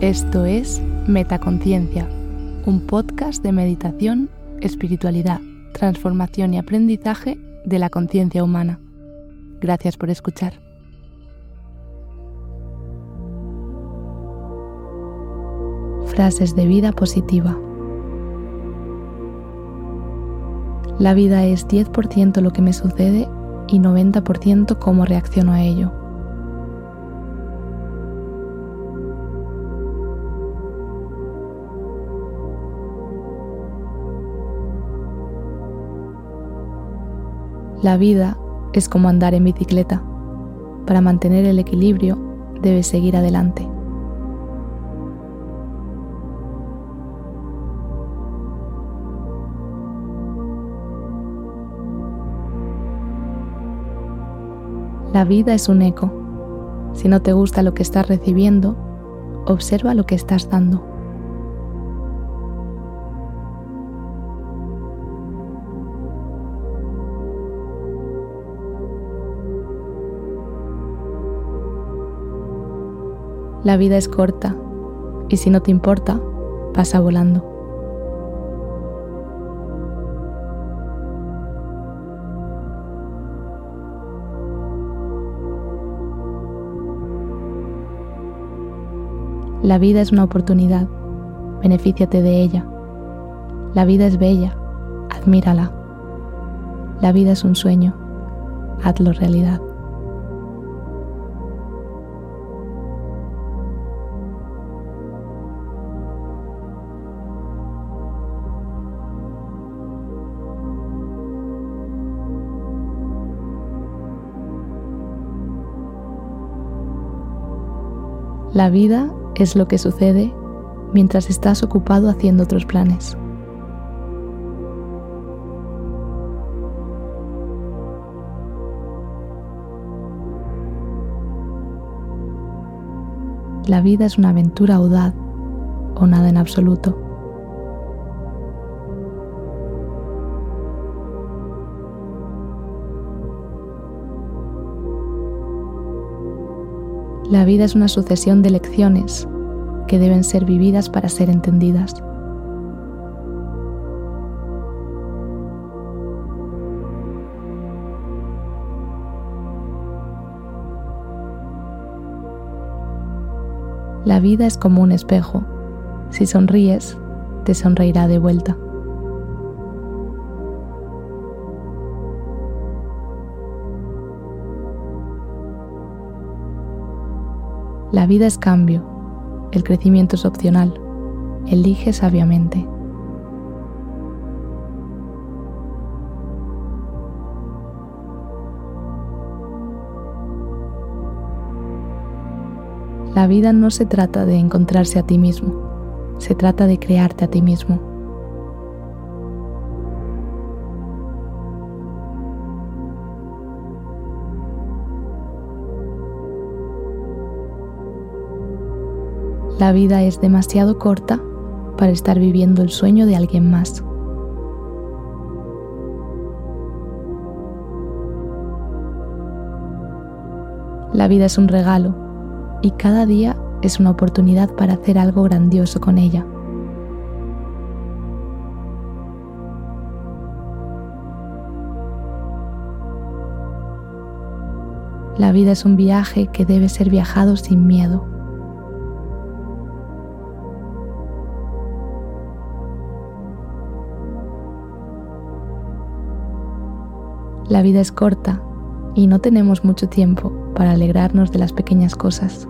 Esto es Metaconciencia, un podcast de meditación, espiritualidad, transformación y aprendizaje de la conciencia humana. Gracias por escuchar. Frases de vida positiva. La vida es 10% lo que me sucede y 90% cómo reacciono a ello. La vida es como andar en bicicleta. Para mantener el equilibrio debes seguir adelante. La vida es un eco. Si no te gusta lo que estás recibiendo, observa lo que estás dando. La vida es corta y si no te importa, pasa volando. La vida es una oportunidad, benefíciate de ella. La vida es bella, admírala. La vida es un sueño, hazlo realidad. La vida es lo que sucede mientras estás ocupado haciendo otros planes. La vida es una aventura audaz o nada en absoluto. La vida es una sucesión de lecciones que deben ser vividas para ser entendidas. La vida es como un espejo. Si sonríes, te sonreirá de vuelta. La vida es cambio, el crecimiento es opcional, elige sabiamente. La vida no se trata de encontrarse a ti mismo, se trata de crearte a ti mismo. La vida es demasiado corta para estar viviendo el sueño de alguien más. La vida es un regalo y cada día es una oportunidad para hacer algo grandioso con ella. La vida es un viaje que debe ser viajado sin miedo. La vida es corta y no tenemos mucho tiempo para alegrarnos de las pequeñas cosas.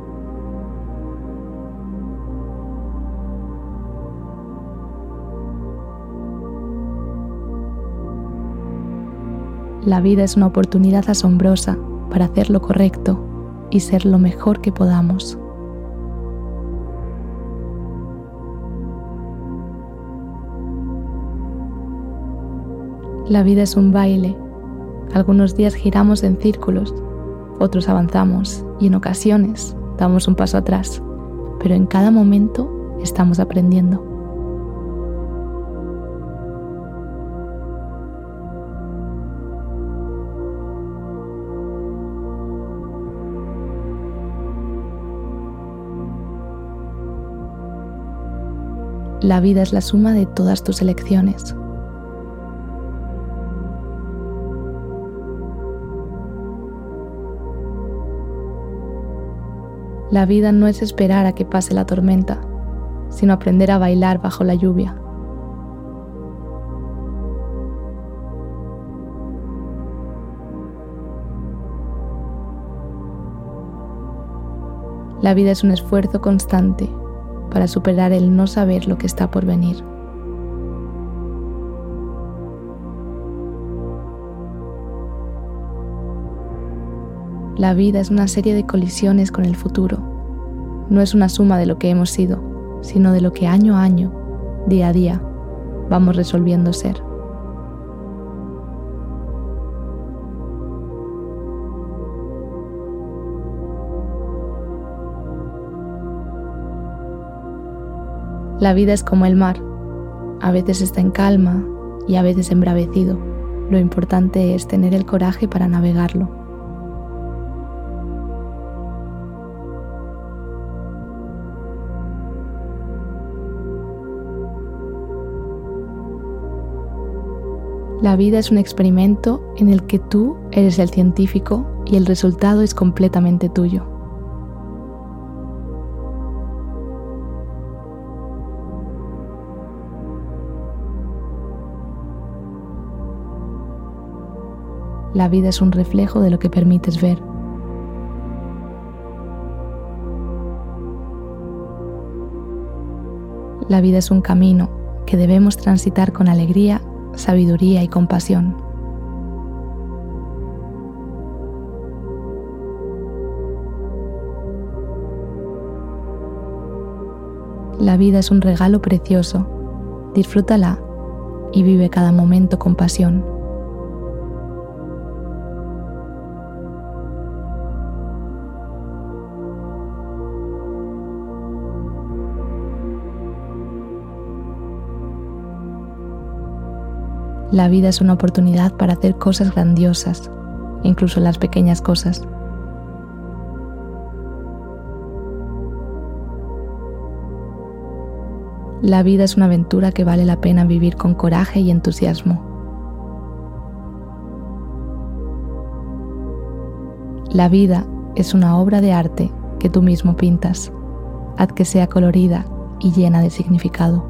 La vida es una oportunidad asombrosa para hacer lo correcto y ser lo mejor que podamos. La vida es un baile algunos días giramos en círculos, otros avanzamos y en ocasiones damos un paso atrás, pero en cada momento estamos aprendiendo. La vida es la suma de todas tus elecciones. La vida no es esperar a que pase la tormenta, sino aprender a bailar bajo la lluvia. La vida es un esfuerzo constante para superar el no saber lo que está por venir. La vida es una serie de colisiones con el futuro. No es una suma de lo que hemos sido, sino de lo que año a año, día a día, vamos resolviendo ser. La vida es como el mar. A veces está en calma y a veces embravecido. Lo importante es tener el coraje para navegarlo. La vida es un experimento en el que tú eres el científico y el resultado es completamente tuyo. La vida es un reflejo de lo que permites ver. La vida es un camino que debemos transitar con alegría, sabiduría y compasión. La vida es un regalo precioso. Disfrútala y vive cada momento con pasión. La vida es una oportunidad para hacer cosas grandiosas, incluso las pequeñas cosas. La vida es una aventura que vale la pena vivir con coraje y entusiasmo. La vida es una obra de arte que tú mismo pintas. Haz que sea colorida y llena de significado.